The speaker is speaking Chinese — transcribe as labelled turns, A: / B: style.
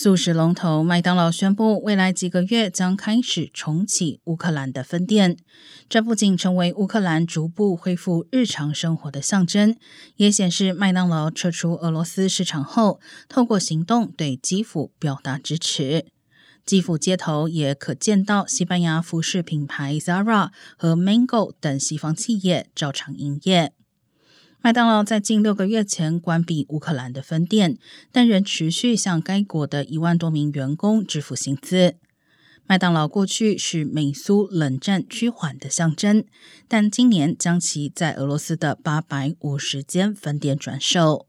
A: 素食龙头麦当劳宣布，未来几个月将开始重启乌克兰的分店。这不仅成为乌克兰逐步恢复日常生活的象征，也显示麦当劳撤出俄罗斯市场后，透过行动对基辅表达支持。基辅街头也可见到西班牙服饰品牌 Zara 和 Mango 等西方企业照常营业。麦当劳在近六个月前关闭乌克兰的分店，但仍持续向该国的一万多名员工支付薪资。麦当劳过去是美苏冷战趋缓的象征，但今年将其在俄罗斯的八百五十间分店转售。